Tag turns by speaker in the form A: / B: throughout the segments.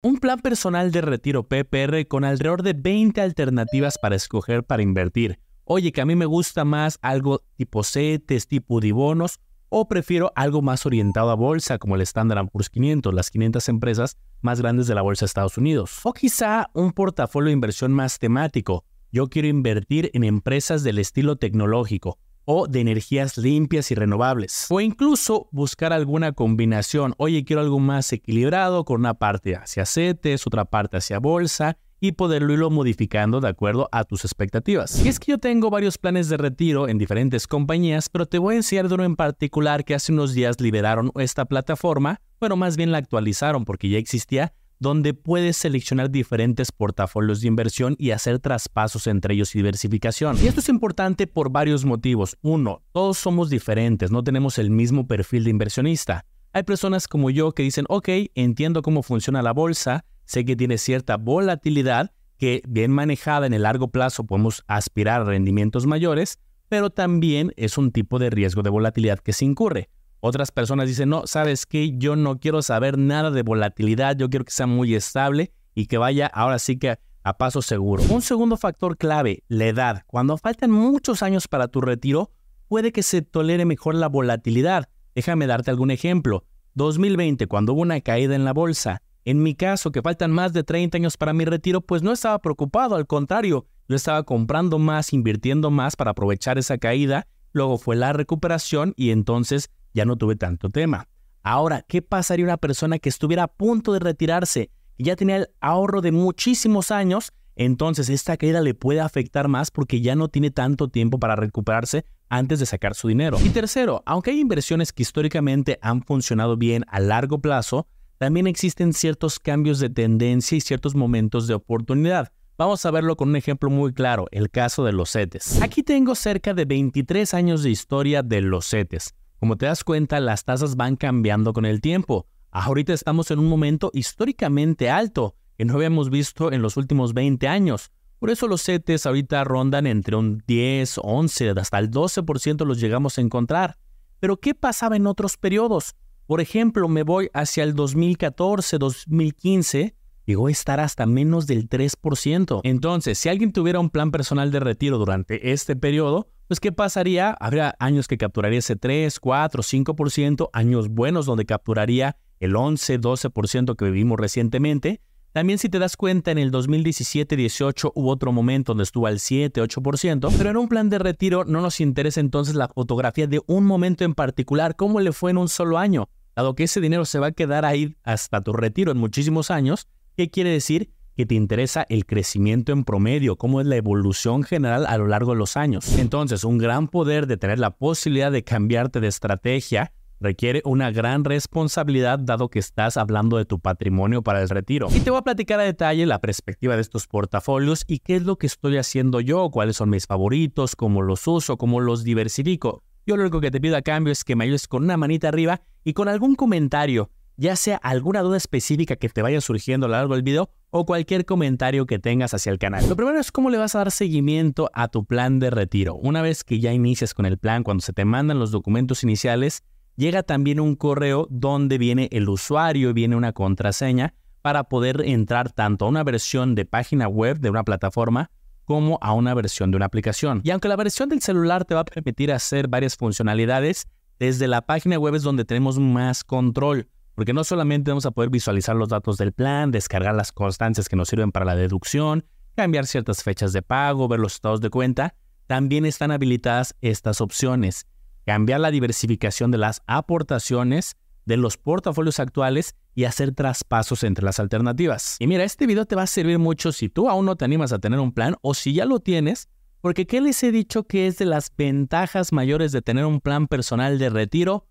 A: Un plan personal de retiro PPR con alrededor de 20 alternativas para escoger para invertir. Oye, que a mí me gusta más algo tipo CETES, tipo dibonos, o prefiero algo más orientado a bolsa como el Standard Poor's 500, las 500 empresas más grandes de la bolsa de Estados Unidos. O quizá un portafolio de inversión más temático. Yo quiero invertir en empresas del estilo tecnológico o de energías limpias y renovables. O incluso buscar alguna combinación. Oye, quiero algo más equilibrado con una parte hacia CETES, otra parte hacia bolsa y poderlo irlo modificando de acuerdo a tus expectativas. Y es que yo tengo varios planes de retiro en diferentes compañías, pero te voy a enseñar de uno en particular que hace unos días liberaron esta plataforma, bueno, más bien la actualizaron porque ya existía, donde puedes seleccionar diferentes portafolios de inversión y hacer traspasos entre ellos y diversificación. Y esto es importante por varios motivos. Uno, todos somos diferentes, no tenemos el mismo perfil de inversionista. Hay personas como yo que dicen, ok, entiendo cómo funciona la bolsa, sé que tiene cierta volatilidad, que bien manejada en el largo plazo podemos aspirar a rendimientos mayores, pero también es un tipo de riesgo de volatilidad que se incurre. Otras personas dicen, no, sabes que yo no quiero saber nada de volatilidad, yo quiero que sea muy estable y que vaya ahora sí que a paso seguro. Un segundo factor clave, la edad. Cuando faltan muchos años para tu retiro, puede que se tolere mejor la volatilidad. Déjame darte algún ejemplo. 2020, cuando hubo una caída en la bolsa, en mi caso, que faltan más de 30 años para mi retiro, pues no estaba preocupado, al contrario, yo estaba comprando más, invirtiendo más para aprovechar esa caída, luego fue la recuperación y entonces ya no tuve tanto tema. Ahora, ¿qué pasaría una persona que estuviera a punto de retirarse y ya tenía el ahorro de muchísimos años? Entonces esta caída le puede afectar más porque ya no tiene tanto tiempo para recuperarse antes de sacar su dinero. Y tercero, aunque hay inversiones que históricamente han funcionado bien a largo plazo, también existen ciertos cambios de tendencia y ciertos momentos de oportunidad. Vamos a verlo con un ejemplo muy claro, el caso de los CETES. Aquí tengo cerca de 23 años de historia de los CETES. Como te das cuenta, las tasas van cambiando con el tiempo. Ahorita estamos en un momento históricamente alto que no habíamos visto en los últimos 20 años. Por eso los CETES ahorita rondan entre un 10, 11, hasta el 12% los llegamos a encontrar. Pero ¿qué pasaba en otros periodos? Por ejemplo, me voy hacia el 2014, 2015, llegó a estar hasta menos del 3%. Entonces, si alguien tuviera un plan personal de retiro durante este periodo, pues ¿qué pasaría? Habría años que capturaría ese 3, 4, 5%, años buenos donde capturaría el 11, 12% que vivimos recientemente. También si te das cuenta, en el 2017-18 hubo otro momento donde estuvo al 7, 8%, pero en un plan de retiro no nos interesa entonces la fotografía de un momento en particular, cómo le fue en un solo año, dado que ese dinero se va a quedar ahí hasta tu retiro en muchísimos años. ¿Qué quiere decir? que te interesa el crecimiento en promedio, cómo es la evolución general a lo largo de los años. Entonces, un gran poder de tener la posibilidad de cambiarte de estrategia requiere una gran responsabilidad dado que estás hablando de tu patrimonio para el retiro. Y te voy a platicar a detalle la perspectiva de estos portafolios y qué es lo que estoy haciendo yo, cuáles son mis favoritos, cómo los uso, cómo los diversifico. Yo lo único que te pido a cambio es que me ayudes con una manita arriba y con algún comentario ya sea alguna duda específica que te vaya surgiendo a lo largo del video o cualquier comentario que tengas hacia el canal. Lo primero es cómo le vas a dar seguimiento a tu plan de retiro. Una vez que ya inicias con el plan, cuando se te mandan los documentos iniciales, llega también un correo donde viene el usuario y viene una contraseña para poder entrar tanto a una versión de página web de una plataforma como a una versión de una aplicación. Y aunque la versión del celular te va a permitir hacer varias funcionalidades, desde la página web es donde tenemos más control porque no solamente vamos a poder visualizar los datos del plan, descargar las constancias que nos sirven para la deducción, cambiar ciertas fechas de pago, ver los estados de cuenta, también están habilitadas estas opciones. Cambiar la diversificación de las aportaciones de los portafolios actuales y hacer traspasos entre las alternativas. Y mira, este video te va a servir mucho si tú aún no te animas a tener un plan o si ya lo tienes, porque ¿qué les he dicho que es de las ventajas mayores de tener un plan personal de retiro?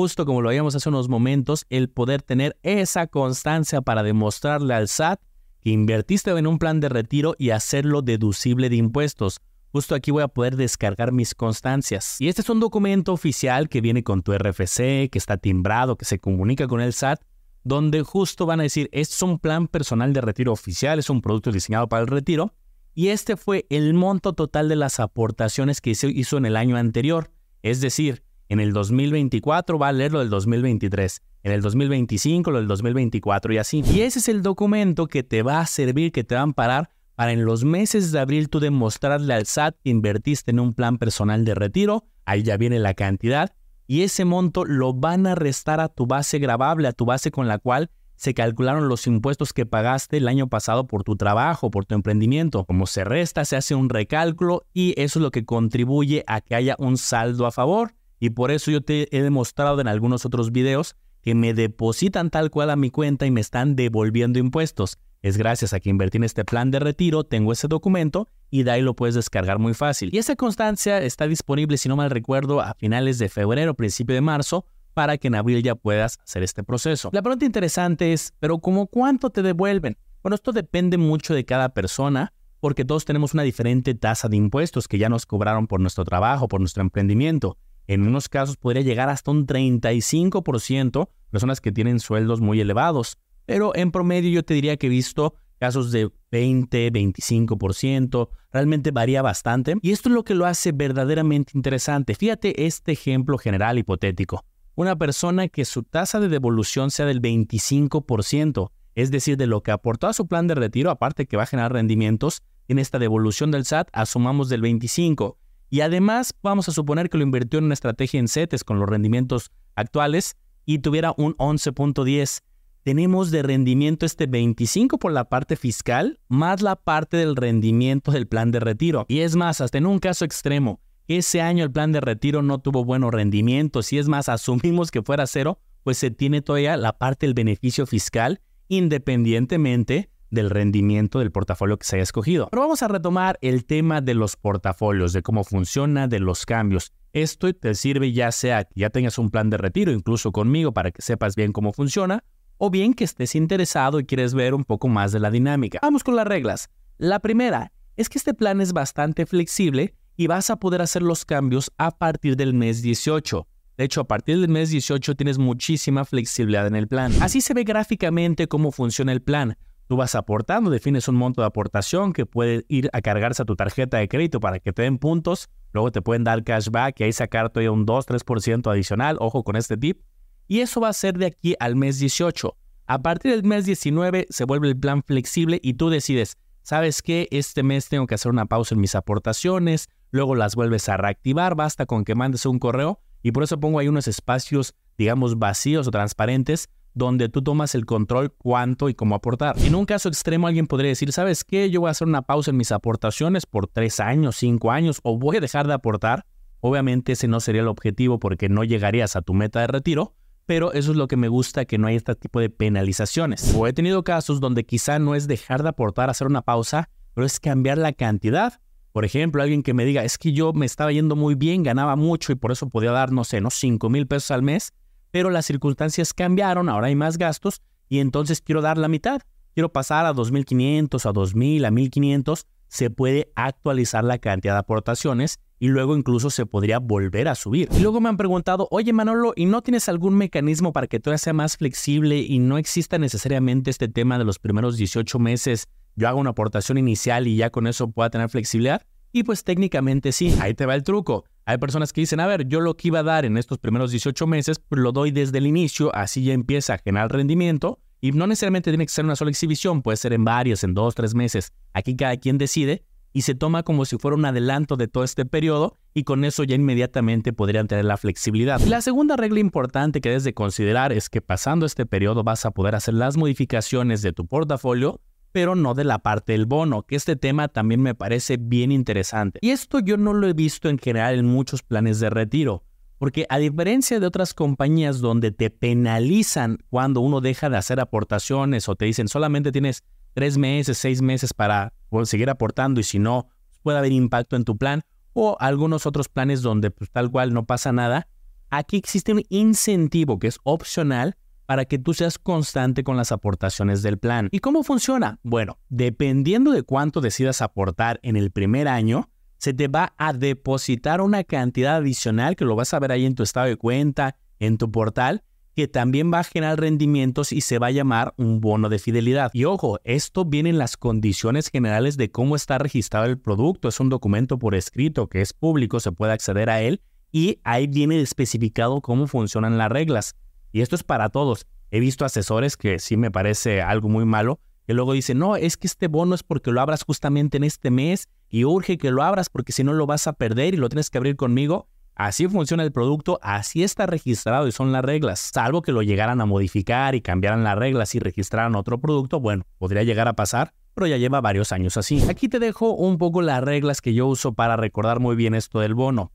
A: Justo como lo habíamos hace unos momentos, el poder tener esa constancia para demostrarle al SAT que invertiste en un plan de retiro y hacerlo deducible de impuestos. Justo aquí voy a poder descargar mis constancias. Y este es un documento oficial que viene con tu RFC, que está timbrado, que se comunica con el SAT, donde justo van a decir, este es un plan personal de retiro oficial, es un producto diseñado para el retiro, y este fue el monto total de las aportaciones que se hizo en el año anterior. Es decir, En el 2024 va a leer lo del 2023. En el 2025 lo del 2024 y así. Y ese es el documento que te va a servir, que te va a amparar para en los meses de abril tú demostrarle al SAT que invertiste en un plan personal de retiro. Ahí ya viene la cantidad. Y ese monto lo van a restar a tu base grabable, a tu base con la cual se calcularon los impuestos que pagaste el año pasado por tu trabajo, por tu emprendimiento. Como se resta, se hace un recálculo y eso es lo que contribuye a que haya un saldo a favor. Y por eso yo te he demostrado en algunos otros videos que me depositan tal cual a mi cuenta y me están devolviendo impuestos. Es gracias a que invertí en este plan de retiro, tengo ese documento y de ahí lo puedes descargar muy fácil. Y esa constancia está disponible, si no mal recuerdo, a finales de febrero, principio de marzo, para que en abril ya puedas hacer este proceso. La pregunta interesante es, ¿pero cómo cuánto te devuelven? Bueno, esto depende mucho de cada persona, porque todos tenemos una diferente tasa de impuestos que ya nos cobraron por nuestro trabajo, por nuestro emprendimiento. En unos casos podría llegar hasta un 35%, personas que tienen sueldos muy elevados. Pero en promedio yo te diría que he visto casos de 20, 25%, realmente varía bastante. Y esto es lo que lo hace verdaderamente interesante. Fíjate este ejemplo general hipotético. Una persona que su tasa de devolución sea del 25%, es decir, de lo que aportó a su plan de retiro, aparte que va a generar rendimientos, en esta devolución del SAT asumamos del 25%. Y además vamos a suponer que lo invirtió en una estrategia en CETES con los rendimientos actuales y tuviera un 11.10. Tenemos de rendimiento este 25 por la parte fiscal más la parte del rendimiento del plan de retiro. Y es más, hasta en un caso extremo, ese año el plan de retiro no tuvo buenos rendimientos y es más, asumimos que fuera cero, pues se tiene todavía la parte del beneficio fiscal independientemente del rendimiento del portafolio que se haya escogido. Pero vamos a retomar el tema de los portafolios, de cómo funciona, de los cambios. Esto te sirve ya sea que ya tengas un plan de retiro, incluso conmigo, para que sepas bien cómo funciona, o bien que estés interesado y quieres ver un poco más de la dinámica. Vamos con las reglas. La primera es que este plan es bastante flexible y vas a poder hacer los cambios a partir del mes 18. De hecho, a partir del mes 18 tienes muchísima flexibilidad en el plan. Así se ve gráficamente cómo funciona el plan. Tú vas aportando, defines un monto de aportación que puede ir a cargarse a tu tarjeta de crédito para que te den puntos. Luego te pueden dar cashback y ahí sacar todavía un 2-3% adicional. Ojo con este tip. Y eso va a ser de aquí al mes 18. A partir del mes 19 se vuelve el plan flexible y tú decides, ¿sabes qué? Este mes tengo que hacer una pausa en mis aportaciones, luego las vuelves a reactivar, basta con que mandes un correo y por eso pongo ahí unos espacios, digamos, vacíos o transparentes donde tú tomas el control cuánto y cómo aportar. En un caso extremo alguien podría decir, ¿sabes qué? Yo voy a hacer una pausa en mis aportaciones por tres años, cinco años, o voy a dejar de aportar. Obviamente ese no sería el objetivo porque no llegarías a tu meta de retiro, pero eso es lo que me gusta, que no hay este tipo de penalizaciones. O he tenido casos donde quizá no es dejar de aportar, hacer una pausa, pero es cambiar la cantidad. Por ejemplo, alguien que me diga, es que yo me estaba yendo muy bien, ganaba mucho y por eso podía dar, no sé, ¿no? 5 mil pesos al mes pero las circunstancias cambiaron, ahora hay más gastos y entonces quiero dar la mitad. Quiero pasar a 2.500, a 2.000, a 1.500. Se puede actualizar la cantidad de aportaciones y luego incluso se podría volver a subir. Y luego me han preguntado, oye Manolo, ¿y no tienes algún mecanismo para que todo sea más flexible y no exista necesariamente este tema de los primeros 18 meses? Yo hago una aportación inicial y ya con eso pueda tener flexibilidad. Y pues técnicamente sí, ahí te va el truco. Hay personas que dicen, a ver, yo lo que iba a dar en estos primeros 18 meses, pues lo doy desde el inicio, así ya empieza a generar rendimiento. Y no necesariamente tiene que ser una sola exhibición, puede ser en varios, en dos, tres meses. Aquí cada quien decide y se toma como si fuera un adelanto de todo este periodo y con eso ya inmediatamente podrían tener la flexibilidad. La segunda regla importante que debes de considerar es que pasando este periodo vas a poder hacer las modificaciones de tu portafolio pero no de la parte del bono, que este tema también me parece bien interesante. Y esto yo no lo he visto en general en muchos planes de retiro, porque a diferencia de otras compañías donde te penalizan cuando uno deja de hacer aportaciones o te dicen solamente tienes tres meses, seis meses para seguir aportando y si no, puede haber impacto en tu plan, o algunos otros planes donde pues, tal cual no pasa nada, aquí existe un incentivo que es opcional para que tú seas constante con las aportaciones del plan. ¿Y cómo funciona? Bueno, dependiendo de cuánto decidas aportar en el primer año, se te va a depositar una cantidad adicional que lo vas a ver ahí en tu estado de cuenta, en tu portal, que también va a generar rendimientos y se va a llamar un bono de fidelidad. Y ojo, esto viene en las condiciones generales de cómo está registrado el producto. Es un documento por escrito que es público, se puede acceder a él y ahí viene especificado cómo funcionan las reglas. Y esto es para todos. He visto asesores que sí me parece algo muy malo, que luego dicen, no, es que este bono es porque lo abras justamente en este mes y urge que lo abras porque si no lo vas a perder y lo tienes que abrir conmigo. Así funciona el producto, así está registrado y son las reglas. Salvo que lo llegaran a modificar y cambiaran las reglas y registraran otro producto, bueno, podría llegar a pasar, pero ya lleva varios años así. Aquí te dejo un poco las reglas que yo uso para recordar muy bien esto del bono.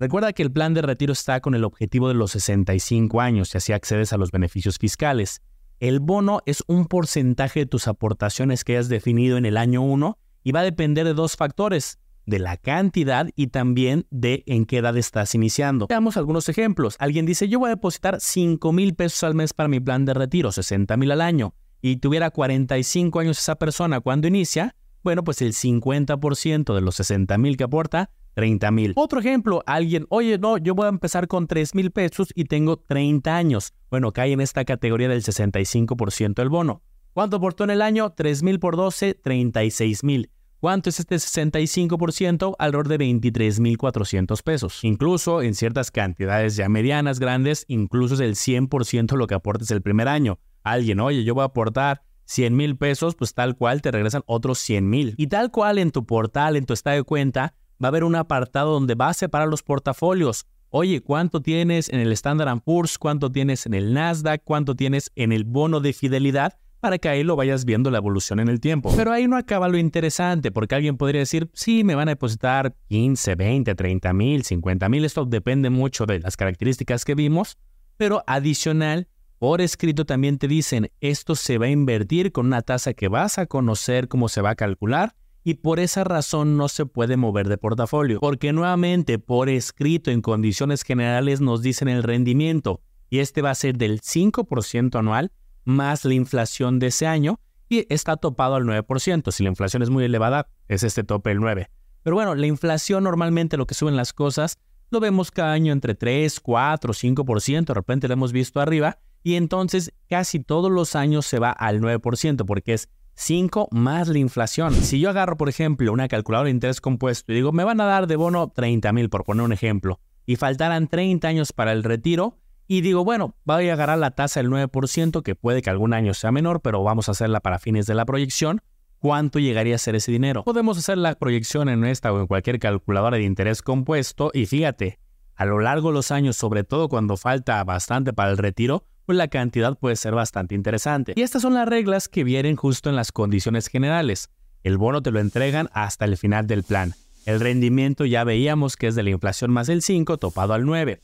A: Recuerda que el plan de retiro está con el objetivo de los 65 años y así accedes a los beneficios fiscales. El bono es un porcentaje de tus aportaciones que hayas definido en el año 1 y va a depender de dos factores, de la cantidad y también de en qué edad estás iniciando. Veamos algunos ejemplos. Alguien dice, yo voy a depositar 5 mil pesos al mes para mi plan de retiro, 60 mil al año, y tuviera 45 años esa persona cuando inicia, bueno, pues el 50% de los 60 mil que aporta 30 mil. Otro ejemplo, alguien, oye, no, yo voy a empezar con 3 mil pesos y tengo 30 años. Bueno, cae en esta categoría del 65% del bono. ¿Cuánto aportó en el año? 3 mil por 12, 36 mil. ¿Cuánto es este 65%? Alrededor de 23.400 pesos. Incluso en ciertas cantidades ya medianas, grandes, incluso es el 100% lo que aportes el primer año. Alguien, oye, yo voy a aportar 100 mil pesos, pues tal cual te regresan otros 100 mil. Y tal cual en tu portal, en tu estado de cuenta, va a haber un apartado donde va a separar los portafolios. Oye, ¿cuánto tienes en el Standard Poor's? ¿Cuánto tienes en el Nasdaq? ¿Cuánto tienes en el bono de fidelidad? para que ahí lo vayas viendo la evolución en el tiempo. Pero ahí no acaba lo interesante, porque alguien podría decir, sí, me van a depositar 15, 20, 30 mil, 50 mil, esto depende mucho de las características que vimos, pero adicional, por escrito también te dicen, esto se va a invertir con una tasa que vas a conocer cómo se va a calcular y por esa razón no se puede mover de portafolio, porque nuevamente por escrito en condiciones generales nos dicen el rendimiento y este va a ser del 5% anual más la inflación de ese año y está topado al 9%. Si la inflación es muy elevada, es este tope el 9%. Pero bueno, la inflación normalmente lo que suben las cosas lo vemos cada año entre 3, 4, 5%, de repente lo hemos visto arriba y entonces casi todos los años se va al 9% porque es 5 más la inflación. Si yo agarro, por ejemplo, una calculadora de interés compuesto y digo, me van a dar de bono 30 mil, por poner un ejemplo, y faltaran 30 años para el retiro, y digo, bueno, voy a agarrar la tasa del 9%, que puede que algún año sea menor, pero vamos a hacerla para fines de la proyección. ¿Cuánto llegaría a ser ese dinero? Podemos hacer la proyección en esta o en cualquier calculadora de interés compuesto y fíjate, a lo largo de los años, sobre todo cuando falta bastante para el retiro, pues la cantidad puede ser bastante interesante. Y estas son las reglas que vienen justo en las condiciones generales. El bono te lo entregan hasta el final del plan. El rendimiento ya veíamos que es de la inflación más el 5 topado al 9.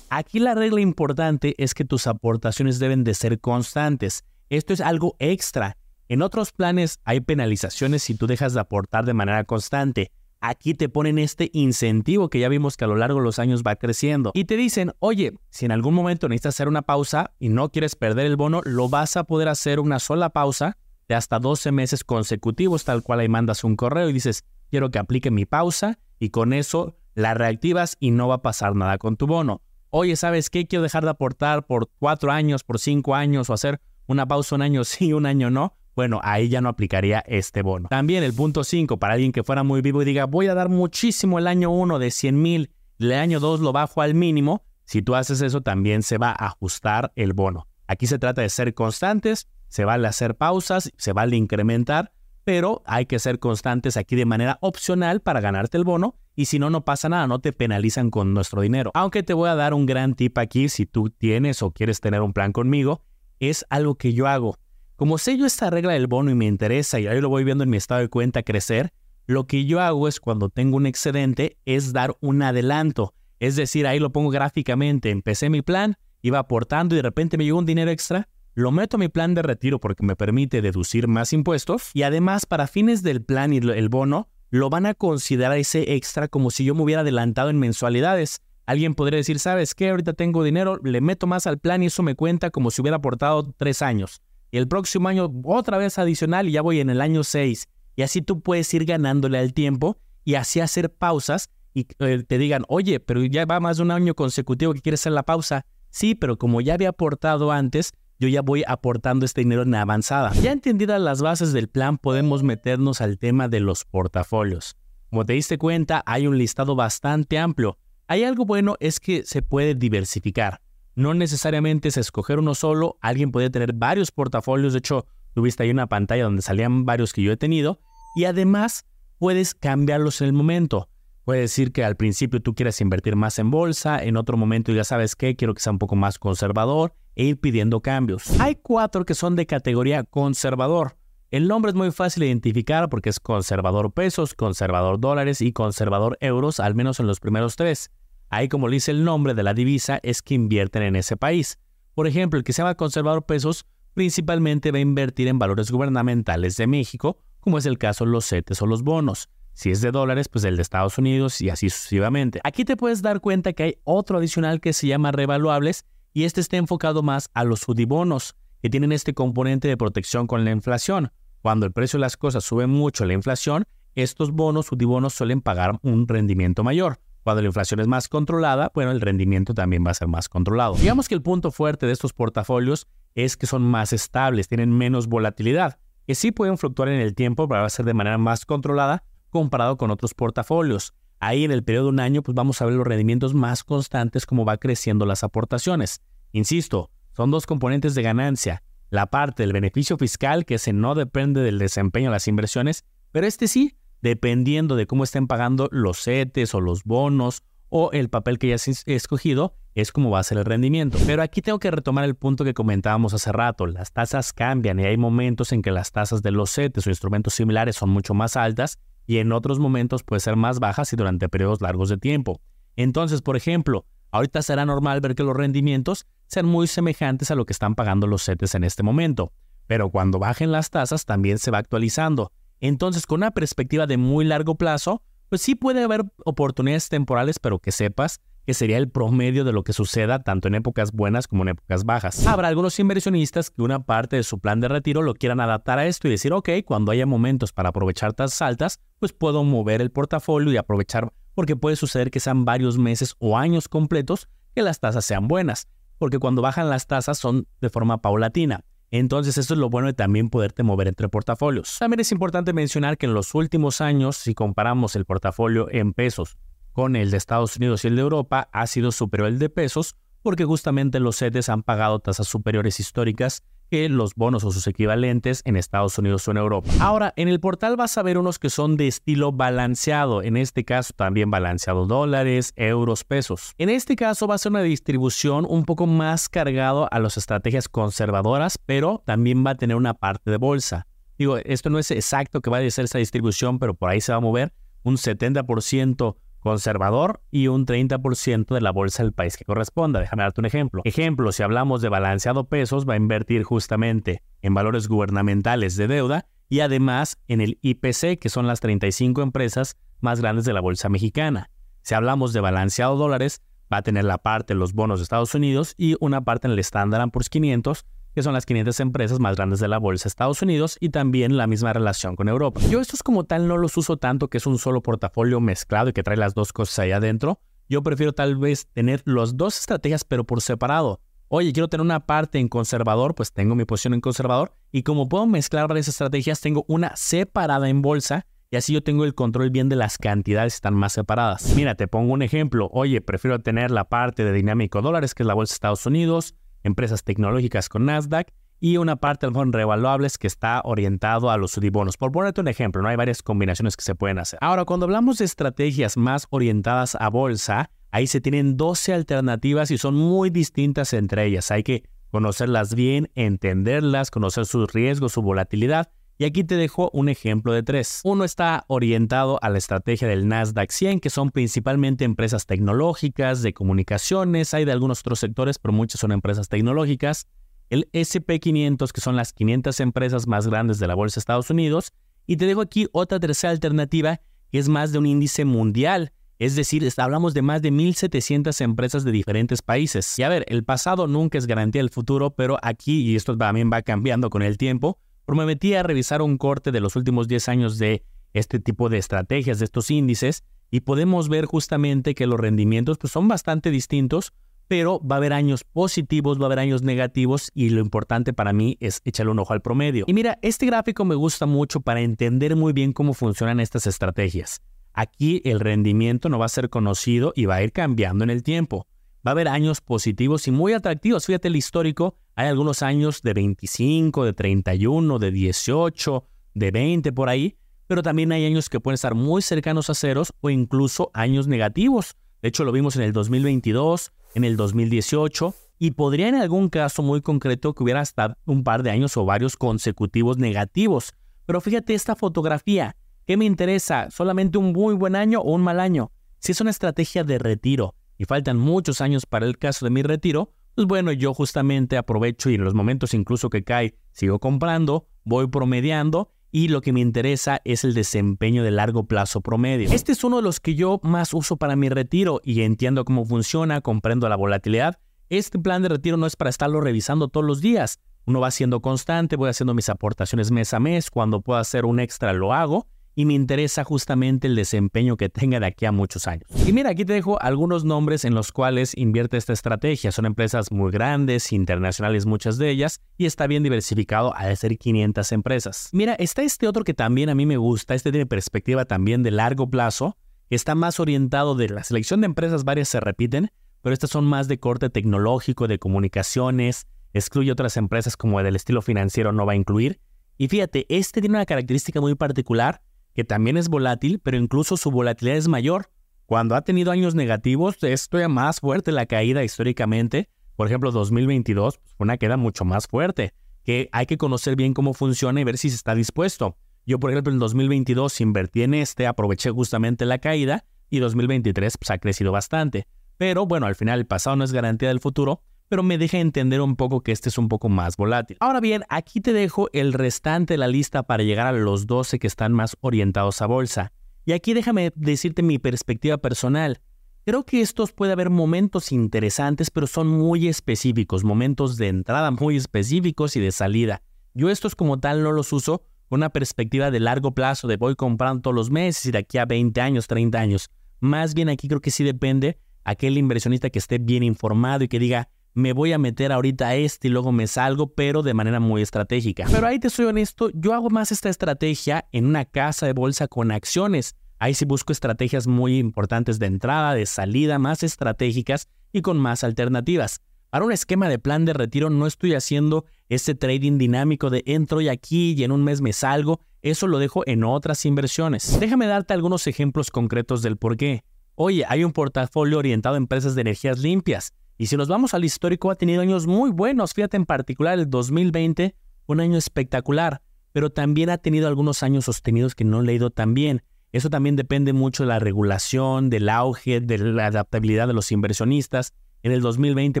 A: Aquí la regla importante es que tus aportaciones deben de ser constantes. Esto es algo extra. En otros planes hay penalizaciones si tú dejas de aportar de manera constante. Aquí te ponen este incentivo que ya vimos que a lo largo de los años va creciendo. Y te dicen, oye, si en algún momento necesitas hacer una pausa y no quieres perder el bono, lo vas a poder hacer una sola pausa de hasta 12 meses consecutivos, tal cual ahí mandas un correo y dices, quiero que aplique mi pausa y con eso la reactivas y no va a pasar nada con tu bono oye, ¿sabes qué? Quiero dejar de aportar por cuatro años, por cinco años o hacer una pausa un año sí, un año no. Bueno, ahí ya no aplicaría este bono. También el punto 5, para alguien que fuera muy vivo y diga, voy a dar muchísimo el año 1 de 100 mil, el año 2 lo bajo al mínimo, si tú haces eso también se va a ajustar el bono. Aquí se trata de ser constantes, se vale hacer pausas, se vale incrementar, pero hay que ser constantes aquí de manera opcional para ganarte el bono y si no, no pasa nada, no te penalizan con nuestro dinero. Aunque te voy a dar un gran tip aquí si tú tienes o quieres tener un plan conmigo, es algo que yo hago. Como sé yo esta regla del bono y me interesa y ahí lo voy viendo en mi estado de cuenta crecer, lo que yo hago es cuando tengo un excedente es dar un adelanto. Es decir, ahí lo pongo gráficamente, empecé mi plan, iba aportando y de repente me llegó un dinero extra, lo meto a mi plan de retiro porque me permite deducir más impuestos y además para fines del plan y el bono lo van a considerar ese extra como si yo me hubiera adelantado en mensualidades. Alguien podría decir, ¿sabes qué? Ahorita tengo dinero, le meto más al plan y eso me cuenta como si hubiera aportado tres años. Y el próximo año otra vez adicional y ya voy en el año seis. Y así tú puedes ir ganándole al tiempo y así hacer pausas y eh, te digan, oye, pero ya va más de un año consecutivo que quieres hacer la pausa. Sí, pero como ya había aportado antes, yo ya voy aportando este dinero en avanzada. Ya entendidas las bases del plan, podemos meternos al tema de los portafolios. Como te diste cuenta, hay un listado bastante amplio. Hay algo bueno es que se puede diversificar. No necesariamente es escoger uno solo, alguien puede tener varios portafolios, de hecho, tuviste ahí una pantalla donde salían varios que yo he tenido, y además puedes cambiarlos en el momento. Puede decir que al principio tú quieres invertir más en bolsa, en otro momento ya sabes que quiero que sea un poco más conservador e ir pidiendo cambios. Hay cuatro que son de categoría conservador. El nombre es muy fácil de identificar porque es conservador pesos, conservador dólares y conservador euros, al menos en los primeros tres. Ahí como le dice el nombre de la divisa es que invierten en ese país. Por ejemplo, el que se llama conservador pesos principalmente va a invertir en valores gubernamentales de México, como es el caso de los CETES o los bonos. Si es de dólares, pues el de Estados Unidos y así sucesivamente. Aquí te puedes dar cuenta que hay otro adicional que se llama revaluables y este está enfocado más a los sudibonos, que tienen este componente de protección con la inflación. Cuando el precio de las cosas sube mucho la inflación, estos bonos sudibonos suelen pagar un rendimiento mayor. Cuando la inflación es más controlada, bueno, el rendimiento también va a ser más controlado. Digamos que el punto fuerte de estos portafolios es que son más estables, tienen menos volatilidad, que sí pueden fluctuar en el tiempo, pero va a ser de manera más controlada, comparado con otros portafolios. Ahí en el periodo de un año pues vamos a ver los rendimientos más constantes como va creciendo las aportaciones. Insisto, son dos componentes de ganancia. La parte del beneficio fiscal, que ese no depende del desempeño de las inversiones, pero este sí, dependiendo de cómo estén pagando los CETES o los bonos o el papel que ya escogido, es como va a ser el rendimiento. Pero aquí tengo que retomar el punto que comentábamos hace rato. Las tasas cambian y hay momentos en que las tasas de los CETES o instrumentos similares son mucho más altas y en otros momentos puede ser más bajas y durante periodos largos de tiempo. Entonces, por ejemplo, ahorita será normal ver que los rendimientos sean muy semejantes a lo que están pagando los CETES en este momento, pero cuando bajen las tasas también se va actualizando. Entonces, con una perspectiva de muy largo plazo, pues sí puede haber oportunidades temporales, pero que sepas que sería el promedio de lo que suceda tanto en épocas buenas como en épocas bajas. Habrá algunos inversionistas que una parte de su plan de retiro lo quieran adaptar a esto y decir, ok, cuando haya momentos para aprovechar tasas altas, pues puedo mover el portafolio y aprovechar porque puede suceder que sean varios meses o años completos que las tasas sean buenas, porque cuando bajan las tasas son de forma paulatina. Entonces eso es lo bueno de también poderte mover entre portafolios. También es importante mencionar que en los últimos años, si comparamos el portafolio en pesos con el de Estados Unidos y el de Europa ha sido superior al de pesos porque justamente los CETES han pagado tasas superiores históricas que los bonos o sus equivalentes en Estados Unidos o en Europa. Ahora, en el portal vas a ver unos que son de estilo balanceado, en este caso también balanceado dólares, euros, pesos. En este caso va a ser una distribución un poco más cargado a las estrategias conservadoras, pero también va a tener una parte de bolsa. Digo, esto no es exacto que vaya a ser esa distribución, pero por ahí se va a mover un 70% conservador y un 30% de la bolsa del país que corresponda. Déjame darte un ejemplo. Ejemplo, si hablamos de balanceado pesos, va a invertir justamente en valores gubernamentales de deuda y además en el IPC, que son las 35 empresas más grandes de la bolsa mexicana. Si hablamos de balanceado dólares, va a tener la parte de los bonos de Estados Unidos y una parte en el Standard Poor's 500 que son las 500 empresas más grandes de la bolsa de Estados Unidos y también la misma relación con Europa. Yo estos como tal no los uso tanto que es un solo portafolio mezclado y que trae las dos cosas ahí adentro. Yo prefiero tal vez tener las dos estrategias pero por separado. Oye, quiero tener una parte en conservador, pues tengo mi posición en conservador y como puedo mezclar varias estrategias, tengo una separada en bolsa y así yo tengo el control bien de las cantidades que están más separadas. Mira, te pongo un ejemplo. Oye, prefiero tener la parte de dinámico dólares, que es la bolsa de Estados Unidos, empresas tecnológicas con Nasdaq y una parte del fondo revaluables que está orientado a los sudibonos. Por ponerte un ejemplo, no hay varias combinaciones que se pueden hacer. Ahora, cuando hablamos de estrategias más orientadas a bolsa, ahí se tienen 12 alternativas y son muy distintas entre ellas. Hay que conocerlas bien, entenderlas, conocer sus riesgos, su volatilidad y aquí te dejo un ejemplo de tres. Uno está orientado a la estrategia del Nasdaq 100, que son principalmente empresas tecnológicas, de comunicaciones, hay de algunos otros sectores, pero muchas son empresas tecnológicas. El SP500, que son las 500 empresas más grandes de la Bolsa de Estados Unidos. Y te dejo aquí otra tercera alternativa, que es más de un índice mundial. Es decir, hablamos de más de 1.700 empresas de diferentes países. Y a ver, el pasado nunca es garantía del futuro, pero aquí, y esto también va cambiando con el tiempo, Prometí a revisar un corte de los últimos 10 años de este tipo de estrategias, de estos índices, y podemos ver justamente que los rendimientos pues, son bastante distintos, pero va a haber años positivos, va a haber años negativos y lo importante para mí es echarle un ojo al promedio. Y mira, este gráfico me gusta mucho para entender muy bien cómo funcionan estas estrategias. aquí el rendimiento no va a ser conocido y va a ir cambiando en el tiempo. Va a haber años positivos y muy atractivos. Fíjate el histórico, hay algunos años de 25, de 31, de 18, de 20 por ahí, pero también hay años que pueden estar muy cercanos a ceros o incluso años negativos. De hecho, lo vimos en el 2022, en el 2018 y podría en algún caso muy concreto que hubiera hasta un par de años o varios consecutivos negativos. Pero fíjate esta fotografía, ¿qué me interesa? ¿Solamente un muy buen año o un mal año? Si es una estrategia de retiro y faltan muchos años para el caso de mi retiro, pues bueno, yo justamente aprovecho y en los momentos incluso que cae, sigo comprando, voy promediando y lo que me interesa es el desempeño de largo plazo promedio. Este es uno de los que yo más uso para mi retiro y entiendo cómo funciona, comprendo la volatilidad. Este plan de retiro no es para estarlo revisando todos los días. Uno va siendo constante, voy haciendo mis aportaciones mes a mes, cuando puedo hacer un extra lo hago y me interesa justamente el desempeño que tenga de aquí a muchos años. Y mira, aquí te dejo algunos nombres en los cuales invierte esta estrategia. Son empresas muy grandes, internacionales muchas de ellas, y está bien diversificado al ser 500 empresas. Mira, está este otro que también a mí me gusta, este tiene perspectiva también de largo plazo, está más orientado de la selección de empresas, varias se repiten, pero estas son más de corte tecnológico, de comunicaciones, excluye otras empresas como del estilo financiero no va a incluir. Y fíjate, este tiene una característica muy particular, que también es volátil, pero incluso su volatilidad es mayor. Cuando ha tenido años negativos, es todavía más fuerte la caída históricamente. Por ejemplo, 2022 pues, fue una queda mucho más fuerte, que hay que conocer bien cómo funciona y ver si se está dispuesto. Yo, por ejemplo, en 2022 invertí en este, aproveché justamente la caída y 2023 pues, ha crecido bastante. Pero bueno, al final el pasado no es garantía del futuro pero me deja entender un poco que este es un poco más volátil. Ahora bien, aquí te dejo el restante de la lista para llegar a los 12 que están más orientados a bolsa. Y aquí déjame decirte mi perspectiva personal. Creo que estos puede haber momentos interesantes, pero son muy específicos, momentos de entrada muy específicos y de salida. Yo estos como tal no los uso con una perspectiva de largo plazo, de voy comprando todos los meses y de aquí a 20 años, 30 años. Más bien aquí creo que sí depende aquel inversionista que esté bien informado y que diga, me voy a meter ahorita a este y luego me salgo, pero de manera muy estratégica. Pero ahí te soy honesto, yo hago más esta estrategia en una casa de bolsa con acciones. Ahí sí busco estrategias muy importantes de entrada, de salida, más estratégicas y con más alternativas. Para un esquema de plan de retiro no estoy haciendo ese trading dinámico de entro y aquí y en un mes me salgo. Eso lo dejo en otras inversiones. Déjame darte algunos ejemplos concretos del por qué. Oye, hay un portafolio orientado a empresas de energías limpias. Y si nos vamos al histórico, ha tenido años muy buenos. Fíjate en particular el 2020, un año espectacular, pero también ha tenido algunos años sostenidos que no le ha ido tan bien. Eso también depende mucho de la regulación, del auge, de la adaptabilidad de los inversionistas. En el 2020,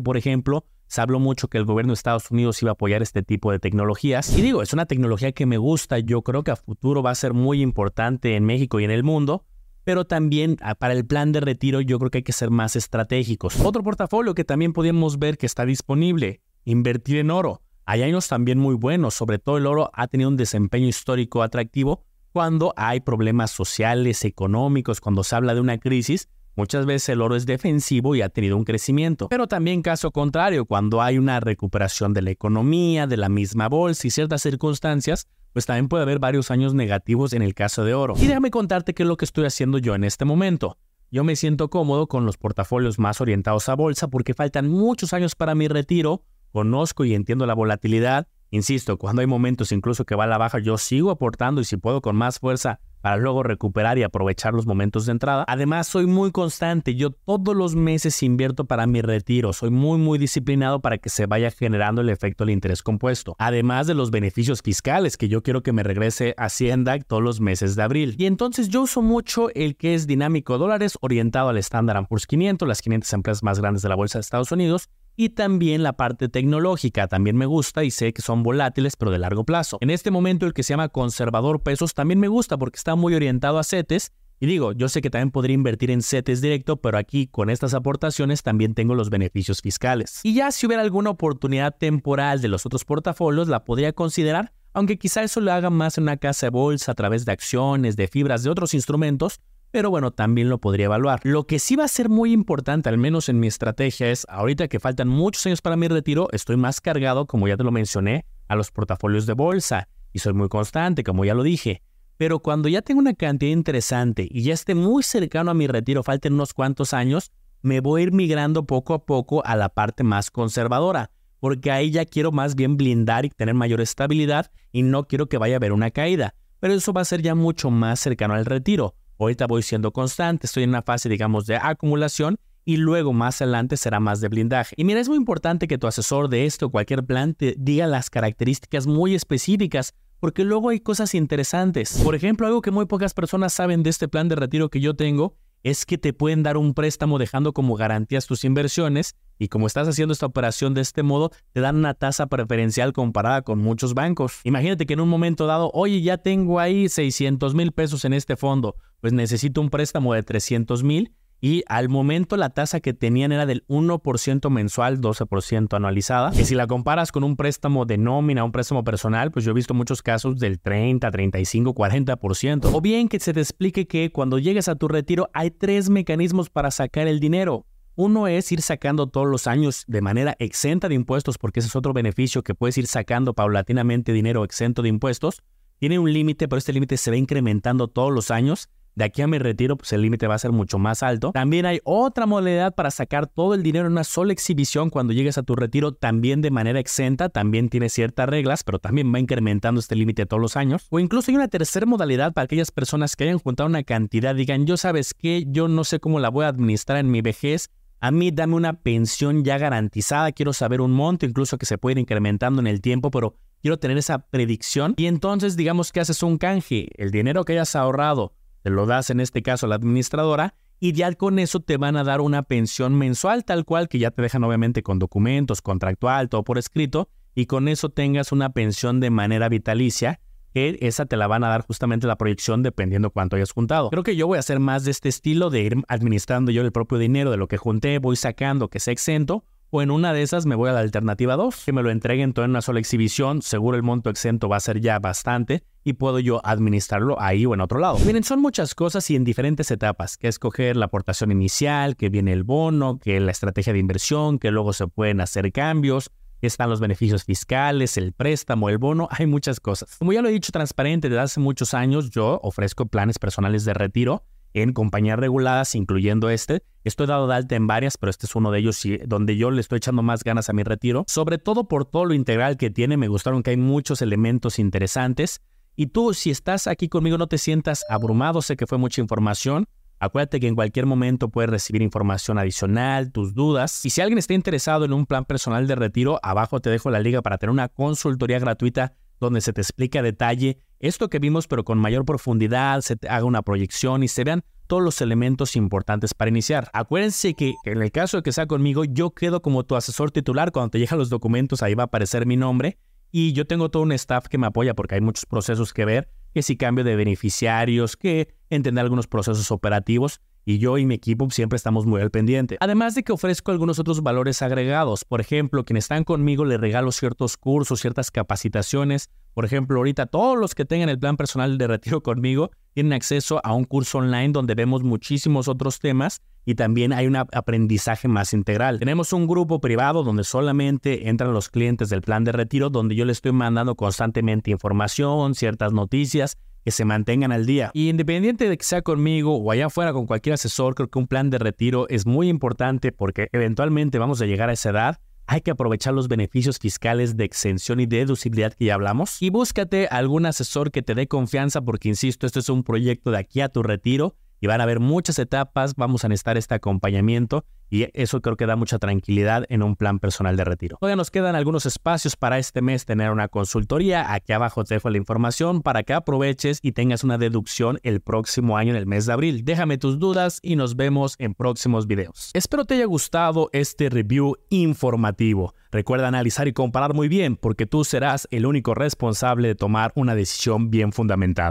A: por ejemplo, se habló mucho que el gobierno de Estados Unidos iba a apoyar este tipo de tecnologías. Y digo, es una tecnología que me gusta, yo creo que a futuro va a ser muy importante en México y en el mundo, pero también ah, para el plan de retiro yo creo que hay que ser más estratégicos. Otro portafolio que también podemos ver que está disponible, invertir en oro. Hay años también muy buenos, sobre todo el oro ha tenido un desempeño histórico atractivo cuando hay problemas sociales, económicos, cuando se habla de una crisis, Muchas veces el oro es defensivo y ha tenido un crecimiento, pero también caso contrario, cuando hay una recuperación de la economía, de la misma bolsa y ciertas circunstancias, pues también puede haber varios años negativos en el caso de oro. Y déjame contarte qué es lo que estoy haciendo yo en este momento. Yo me siento cómodo con los portafolios más orientados a bolsa porque faltan muchos años para mi retiro, conozco y entiendo la volatilidad. Insisto, cuando hay momentos incluso que va a la baja, yo sigo aportando y si puedo con más fuerza para luego recuperar y aprovechar los momentos de entrada. Además, soy muy constante. Yo todos los meses invierto para mi retiro. Soy muy, muy disciplinado para que se vaya generando el efecto del interés compuesto. Además de los beneficios fiscales que yo quiero que me regrese Hacienda todos los meses de abril. Y entonces yo uso mucho el que es dinámico dólares orientado al Standard Poor's 500, las 500 empresas más grandes de la bolsa de Estados Unidos y también la parte tecnológica también me gusta y sé que son volátiles pero de largo plazo. En este momento el que se llama conservador pesos también me gusta porque está muy orientado a CETES y digo, yo sé que también podría invertir en CETES directo, pero aquí con estas aportaciones también tengo los beneficios fiscales. Y ya si hubiera alguna oportunidad temporal de los otros portafolios, la podría considerar, aunque quizá eso lo haga más en una casa de bolsa a través de acciones, de fibras, de otros instrumentos, pero bueno, también lo podría evaluar. Lo que sí va a ser muy importante, al menos en mi estrategia, es ahorita que faltan muchos años para mi retiro, estoy más cargado, como ya te lo mencioné, a los portafolios de bolsa y soy muy constante, como ya lo dije. pero cuando ya tengo una cantidad interesante y ya esté muy cercano a mi retiro, falten unos cuantos años, me voy a ir migrando poco a poco a la parte más conservadora, porque ahí ya quiero más bien blindar y tener mayor estabilidad y no quiero que vaya a haber una caída. Pero eso va a ser ya mucho más cercano al retiro. Ahorita voy siendo constante, estoy en una fase, digamos, de acumulación y luego más adelante será más de blindaje. Y mira, es muy importante que tu asesor de esto o cualquier plan te diga las características muy específicas porque luego hay cosas interesantes. Por ejemplo, algo que muy pocas personas saben de este plan de retiro que yo tengo es que te pueden dar un préstamo dejando como garantías tus inversiones y como estás haciendo esta operación de este modo, te dan una tasa preferencial comparada con muchos bancos. Imagínate que en un momento dado, oye, ya tengo ahí 600 mil pesos en este fondo, pues necesito un préstamo de 300 mil y al momento la tasa que tenían era del 1% mensual, 12% anualizada. Que si la comparas con un préstamo de nómina, un préstamo personal, pues yo he visto muchos casos del 30, 35, 40%. O bien que se te explique que cuando llegues a tu retiro hay tres mecanismos para sacar el dinero. Uno es ir sacando todos los años de manera exenta de impuestos, porque ese es otro beneficio que puedes ir sacando paulatinamente dinero exento de impuestos. Tiene un límite, pero este límite se va incrementando todos los años de aquí a mi retiro, pues el límite va a ser mucho más alto. También hay otra modalidad para sacar todo el dinero en una sola exhibición cuando llegues a tu retiro, también de manera exenta, también tiene ciertas reglas, pero también va incrementando este límite todos los años. O incluso hay una tercera modalidad para aquellas personas que hayan juntado una cantidad, digan, yo sabes qué, yo no sé cómo la voy a administrar en mi vejez, a mí dame una pensión ya garantizada, quiero saber un monto, incluso que se puede ir incrementando en el tiempo, pero quiero tener esa predicción. Y entonces digamos que haces un canje, el dinero que hayas ahorrado te lo das en este caso a la administradora y ya con eso te van a dar una pensión mensual tal cual que ya te dejan obviamente con documentos, contractual, todo por escrito y con eso tengas una pensión de manera vitalicia que esa te la van a dar justamente la proyección dependiendo cuánto hayas juntado. Creo que yo voy a hacer más de este estilo de ir administrando yo el propio dinero de lo que junté, voy sacando que sea exento o en una de esas me voy a la alternativa 2, que me lo entreguen todo en una sola exhibición, seguro el monto exento va a ser ya bastante y puedo yo administrarlo ahí o en otro lado. Miren, son muchas cosas y en diferentes etapas, que escoger la aportación inicial, que viene el bono, que la estrategia de inversión, que luego se pueden hacer cambios, están los beneficios fiscales, el préstamo, el bono, hay muchas cosas. Como ya lo he dicho transparente desde hace muchos años, yo ofrezco planes personales de retiro en compañías reguladas, incluyendo este. Estoy dado de alta en varias, pero este es uno de ellos donde yo le estoy echando más ganas a mi retiro, sobre todo por todo lo integral que tiene. Me gustaron que hay muchos elementos interesantes. Y tú, si estás aquí conmigo, no te sientas abrumado, sé que fue mucha información. Acuérdate que en cualquier momento puedes recibir información adicional, tus dudas. Y si alguien está interesado en un plan personal de retiro, abajo te dejo la liga para tener una consultoría gratuita donde se te explica a detalle esto que vimos, pero con mayor profundidad, se haga una proyección y se vean todos los elementos importantes para iniciar. Acuérdense que en el caso de que sea conmigo, yo quedo como tu asesor titular. Cuando te llegan los documentos, ahí va a aparecer mi nombre. Y yo tengo todo un staff que me apoya porque hay muchos procesos que ver, que si cambio de beneficiarios, que entender algunos procesos operativos y yo y mi equipo siempre estamos muy al pendiente. Además de que ofrezco algunos otros valores agregados. Por ejemplo, quienes están conmigo les regalo ciertos cursos, ciertas capacitaciones. Por ejemplo, ahorita todos los que tengan el plan personal de retiro conmigo tienen acceso a un curso online donde vemos muchísimos otros temas y también hay un aprendizaje más integral. Tenemos un grupo privado donde solamente entran los clientes del plan de retiro, donde yo les estoy mandando constantemente información, ciertas noticias que se mantengan al día. Y independiente de que sea conmigo o allá afuera con cualquier asesor, creo que un plan de retiro es muy importante porque eventualmente vamos a llegar a esa edad. Hay que aprovechar los beneficios fiscales de exención y deducibilidad que ya hablamos. Y búscate algún asesor que te dé confianza porque, insisto, esto es un proyecto de aquí a tu retiro y van a haber muchas etapas, vamos a necesitar este acompañamiento y eso creo que da mucha tranquilidad en un plan personal de retiro. Todavía nos quedan algunos espacios para este mes tener una consultoría. Aquí abajo te dejo la información para que aproveches y tengas una deducción el próximo año en el mes de abril. Déjame tus dudas y nos vemos en próximos videos. Espero te haya gustado este review informativo. Recuerda analizar y comparar muy bien porque tú serás el único responsable de tomar una decisión bien fundamentada.